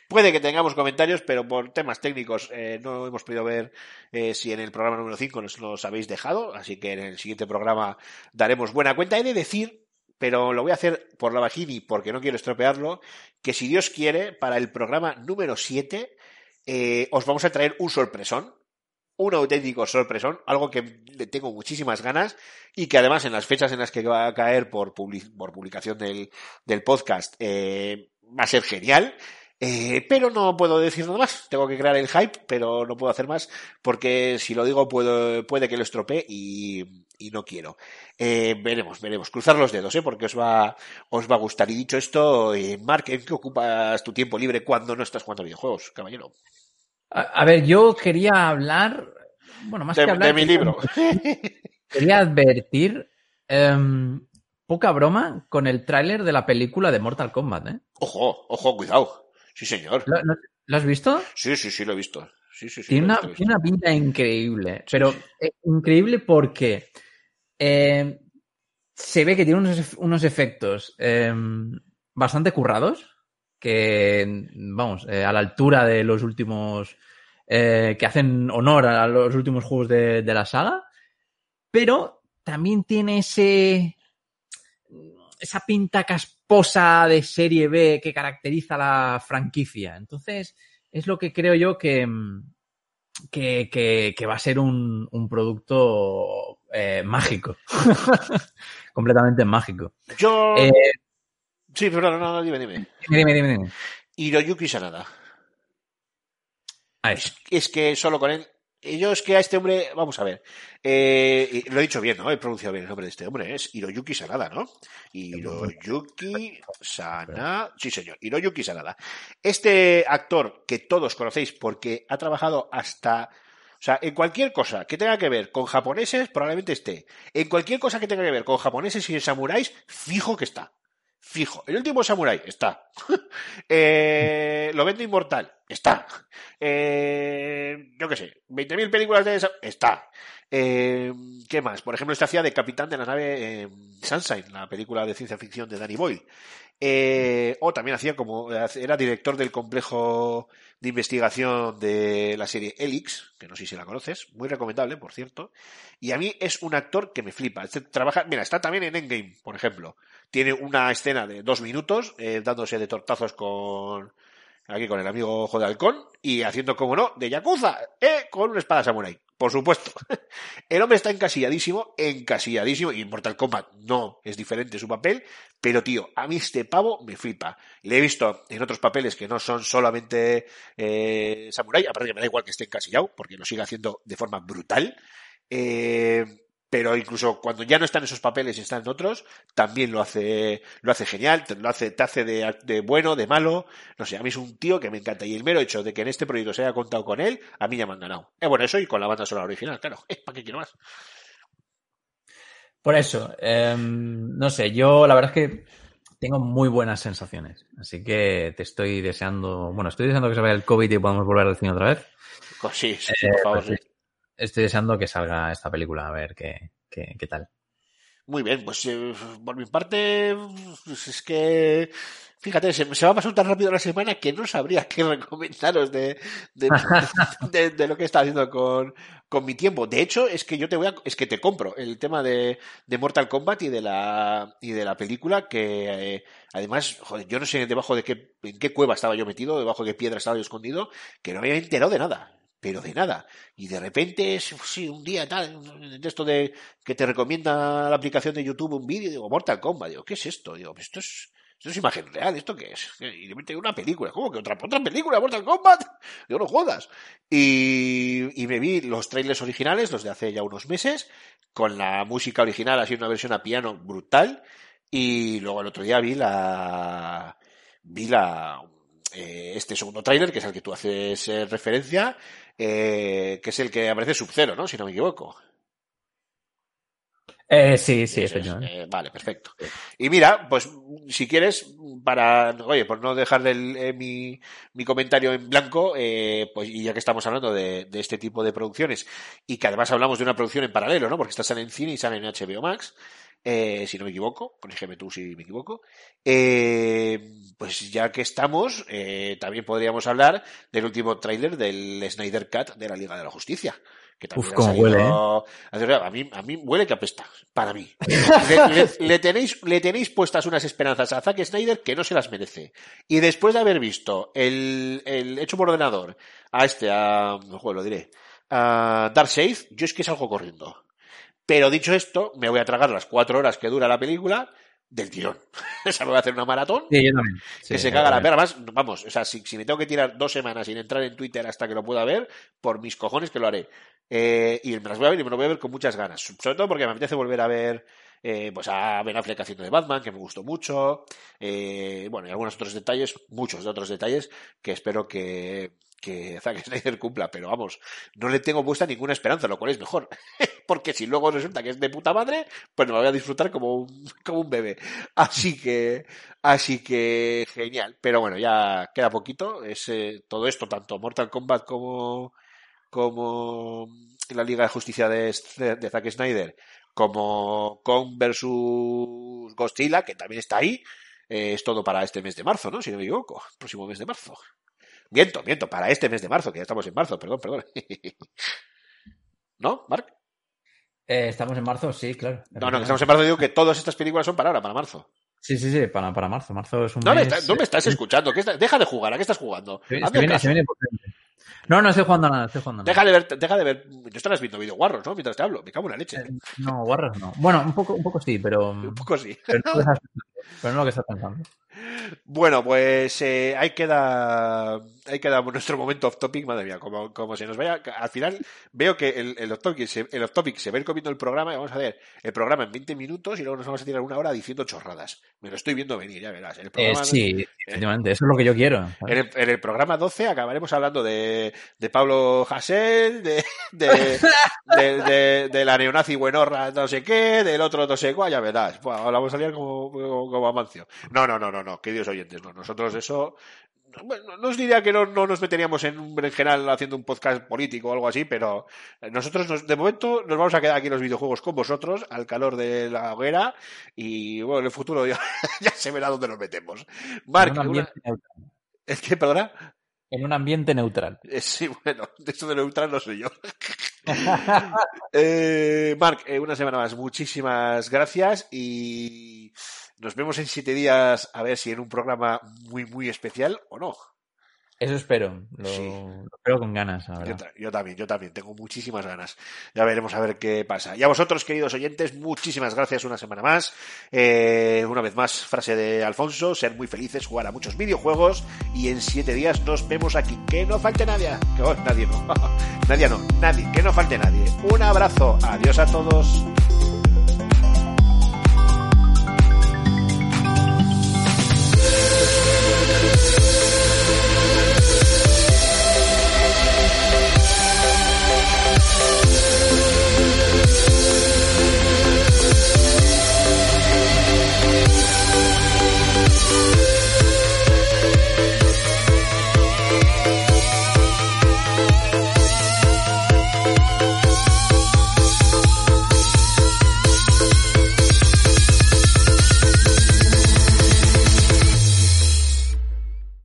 A: Puede que tengamos comentarios, pero por temas técnicos eh, no hemos podido ver eh, si en el programa número 5 nos los habéis dejado. Así que en el siguiente programa daremos buena cuenta. He de decir, pero lo voy a hacer por la vagini porque no quiero estropearlo, que si Dios quiere, para el programa número 7 eh, os vamos a traer un sorpresón un auténtico sorpresón, algo que le tengo muchísimas ganas y que además en las fechas en las que va a caer por, publi- por publicación del, del podcast eh, va a ser genial. Eh, pero no puedo decir nada más. Tengo que crear el hype, pero no puedo hacer más porque si lo digo puedo, puede que lo estropee y, y no quiero. Eh, veremos, veremos. Cruzar los dedos, ¿eh? porque os va, os va a gustar. Y dicho esto, eh, Mark, ¿en qué ocupas tu tiempo libre cuando no estás jugando videojuegos, caballero?
B: A, a ver, yo quería hablar, bueno, más
A: De,
B: que hablar,
A: de mi libro.
B: Quería advertir, em, poca broma con el tráiler de la película de Mortal Kombat, ¿eh?
A: Ojo, ojo, cuidado. Sí, señor.
B: ¿Lo, lo- lo has visto?
A: Sí, sí, sí, lo he visto. Sí, sí, sí.
B: Tiene una,
A: visto, visto.
B: tiene una pinta increíble, pero eh, increíble porque eh, se ve que tiene unos, unos efectos eh, bastante currados, que, vamos, eh, a la altura de los últimos, eh, que hacen honor a los últimos juegos de, la saga, pero también tiene ese, esa pinta casposa de serie B que caracteriza la franquicia. Entonces, es lo que creo yo que, que, que- que va a ser un, un producto eh, mágico. Completamente mágico.
A: Yo.
B: Eh,
A: Sí, pero no, no, no, dime, dime.
B: dime, dime, dime.
A: Hiroyuki Sanada. Es, es que solo con él. y Yo es que a este hombre, vamos a ver, eh, lo he dicho bien, ¿no? He pronunciado bien el nombre de este hombre, es Hiroyuki Sanada, ¿no? Hiroyuki Sanada, sí señor, Hiroyuki Sanada. Este actor que todos conocéis porque ha trabajado hasta, o sea, en cualquier cosa que tenga que ver con japoneses, probablemente esté. En cualquier cosa que tenga que ver con japoneses y samuráis, fijo que está. Fijo. El último samurái está. eh, lo vendo inmortal. Está. Eh, yo qué sé, 20.000 películas de esa... Está. Eh, ¿Qué más? Por ejemplo, este hacía de capitán de la nave Sunshine, la película de ciencia ficción de Danny Boyle. Eh, o también hacía como, era director del complejo de investigación de la serie Elix, que no sé si la conoces, muy recomendable, por cierto. Y a mí es un actor que me flipa. Este trabaja, mira, está también en Endgame, por ejemplo. Tiene una escena de dos minutos, eh, dándose de tortazos con, aquí con el amigo Ojo de Halcón, y haciendo, como no, de Yakuza, eh, con una espada samurai. Por supuesto. El hombre está encasilladísimo, encasilladísimo, y en Mortal Kombat no es diferente su papel, pero tío, a mí este pavo me flipa. Le he visto en otros papeles que no son solamente eh, samurai, aparte que me da igual que esté encasillado, porque lo sigue haciendo de forma brutal. Eh, pero incluso cuando ya no están esos papeles y están en otros, también lo hace, lo hace genial, te, lo hace, te hace de, de, bueno, de malo, no sé, a mí es un tío que me encanta. Y el mero hecho de que en este proyecto se haya contado con él, a mí ya me han ganado. Eh, bueno, eso y con la banda sonora original, claro, eh, ¿para qué quiero más?
B: Por eso, eh, no sé, yo la verdad es que tengo muy buenas sensaciones, así que te estoy deseando, bueno, estoy deseando que se vaya el COVID y podamos volver al cine otra vez.
A: Sí, sí, por favor,
B: pues
A: sí
B: estoy deseando que salga esta película, a ver qué, qué, qué tal.
A: Muy bien, pues eh, por mi parte, pues es que, fíjate, se, va a pasar tan rápido la semana que no sabría qué recomendaros de, de lo que está haciendo con, con, mi tiempo. De hecho, es que yo te voy a, es que te compro el tema de, Mortal Kombat y de la, y de la película que, eh, además, joder, yo no sé debajo de qué, en qué cueva estaba yo metido, debajo de qué piedra estaba yo escondido, que no me había enterado de nada pero de nada. Y de repente, sí, un día tal, de esto de que te recomienda la aplicación de YouTube un vídeo, digo, Mortal Kombat, digo, ¿qué es esto? Digo, esto es, esto es imagen real, ¿esto qué es? Y de repente una película, ¿cómo que otra, otra película, Mortal Kombat? Digo, no jodas. Y, y me vi los trailers originales, los de hace ya unos meses, con la música original, así una versión a piano brutal, y luego el otro día vi la, vi la, eh, este segundo tráiler, que es al que tú haces eh, referencia, eh, que es el que aparece Sub-Zero, ¿no? Si no me equivoco.
B: Eh, sí, sí,
A: es. Eh, vale, perfecto. Y mira, pues si quieres, para, oye, por no dejar del, eh, mi, mi, comentario en blanco, eh, pues y ya que estamos hablando de, de, este tipo de producciones y que además hablamos de una producción en paralelo, ¿no? Porque esta sale en cine y sale en HBO Max. Eh, si no me equivoco, corrígeme tú si me equivoco. Eh, pues ya que estamos, eh, también podríamos hablar del último tráiler del Snyder Cut de la Liga de la Justicia. Que también
B: Uf,
A: ha
B: cómo
A: salido-
B: huele, ¿eh?
A: a, mí, a mí huele que apesta, para mí. Le, le- le tenéis, le tenéis puestas unas esperanzas a Zack Snyder que no se las merece. Y después de haber visto el, el hecho por ordenador a este, a, no juego, lo diré, a Darkseid, yo es que salgo corriendo. Pero dicho esto, me voy a tragar las cuatro horas que dura la película del tirón. o sea, me voy a hacer una maratón
B: Sí, yo también. Sí,
A: que se caga la perra. Además, vamos, o sea, si, si me tengo que tirar dos semanas sin entrar en Twitter hasta que lo pueda ver, por mis cojones que lo haré. Eh, y me las voy a ver y me lo voy a ver con muchas ganas. Sobre todo porque me apetece volver a ver eh, pues a Ben Affleck haciendo de Batman, que me gustó mucho. Eh, bueno, y algunos otros detalles, muchos de otros detalles, que espero que, que Zack Snyder cumpla. Pero vamos, no le tengo puesta ninguna esperanza, lo cual es mejor. porque si luego resulta que es de puta madre, pues me voy a disfrutar como un, como un bebé. Así que, así que genial. Pero bueno, ya queda poquito. Es eh, todo esto, tanto Mortal Kombat como, como la Liga de Justicia de, Zack Snyder, como Kong versus Godzilla, que también está ahí. eh, es todo para este mes de marzo, ¿no? Si no me equivoco. Próximo mes de marzo. Miento, miento, para este mes de marzo, que ya estamos en marzo, perdón, perdón. ¿No, Mark?
B: Eh, estamos en marzo, sí, claro.
A: No, no, que estamos en marzo, digo que todas estas películas son para ahora, para marzo.
B: Sí, sí, sí, para, para marzo. Marzo es un
A: No me,
B: mes...
A: está- no me estás escuchando, ¿qué está- deja de jugar, ¿a qué estás jugando?
B: Se, viene, se viene. No, no estoy jugando nada, estoy jugando nada.
A: Deja de ver, deja de ver, no estarás viendo videoguarros, ¿no? Mientras te hablo, me cago en la leche.
B: Eh, No, Warriors no. Bueno, un poco, un poco sí, pero,
A: Un poco sí.
B: pero, no, lo que estás pensando, pero no lo que estás pensando.
A: Bueno, pues eh, ahí queda ahí queda nuestro momento off topic, madre mía, como, como se nos vaya. Al final veo que el, el, off topic se, el off topic se va a ir comiendo el programa y vamos a ver el programa en 20 minutos y luego nos vamos a tirar una hora diciendo chorradas. Me lo estoy viendo venir, ya verás. El
B: Eh,
A: programa,
B: sí, efectivamente, eso es lo que yo quiero.
A: En el, en el programa 12 acabaremos hablando de, de Pablo Hasél, de, de, de, la neonazi buenorra no sé qué, del otro no sé cuál, ya verás. Ahora vamos a salir como, como, como Amancio. No, no, no, no, no, queridos oyentes, no. Nosotros eso bueno, no os diría que no, no nos meteríamos en, un- en general haciendo un podcast político o algo así, pero nosotros nos- de momento nos vamos a quedar aquí en los videojuegos con vosotros, al calor de la hoguera, y bueno, en el futuro ya, ya se verá dónde nos metemos. Marc,
B: en, un
A: una-
B: ambiente neutral.
A: ¿es que, perdona?
B: En un ambiente neutral.
A: Eh, sí, bueno, de esto de neutral no soy yo. eh, Marc, eh, una semana más, muchísimas gracias y nos vemos en siete días a ver si en un programa muy, muy especial o no.
B: Eso espero. Lo,
A: Sí.
B: lo espero con ganas, la
A: yo también, yo también, tengo muchísimas ganas. Ya veremos a ver qué pasa. Y a vosotros, queridos oyentes, muchísimas gracias una semana más. Eh, una vez más, frase de Alfonso, ser muy felices, jugar a muchos videojuegos y en siete días nos vemos aquí. Que no falte nadie. Que, oh, nadie no. nadie no, nadie. Que no falte nadie. Un abrazo. Adiós a todos.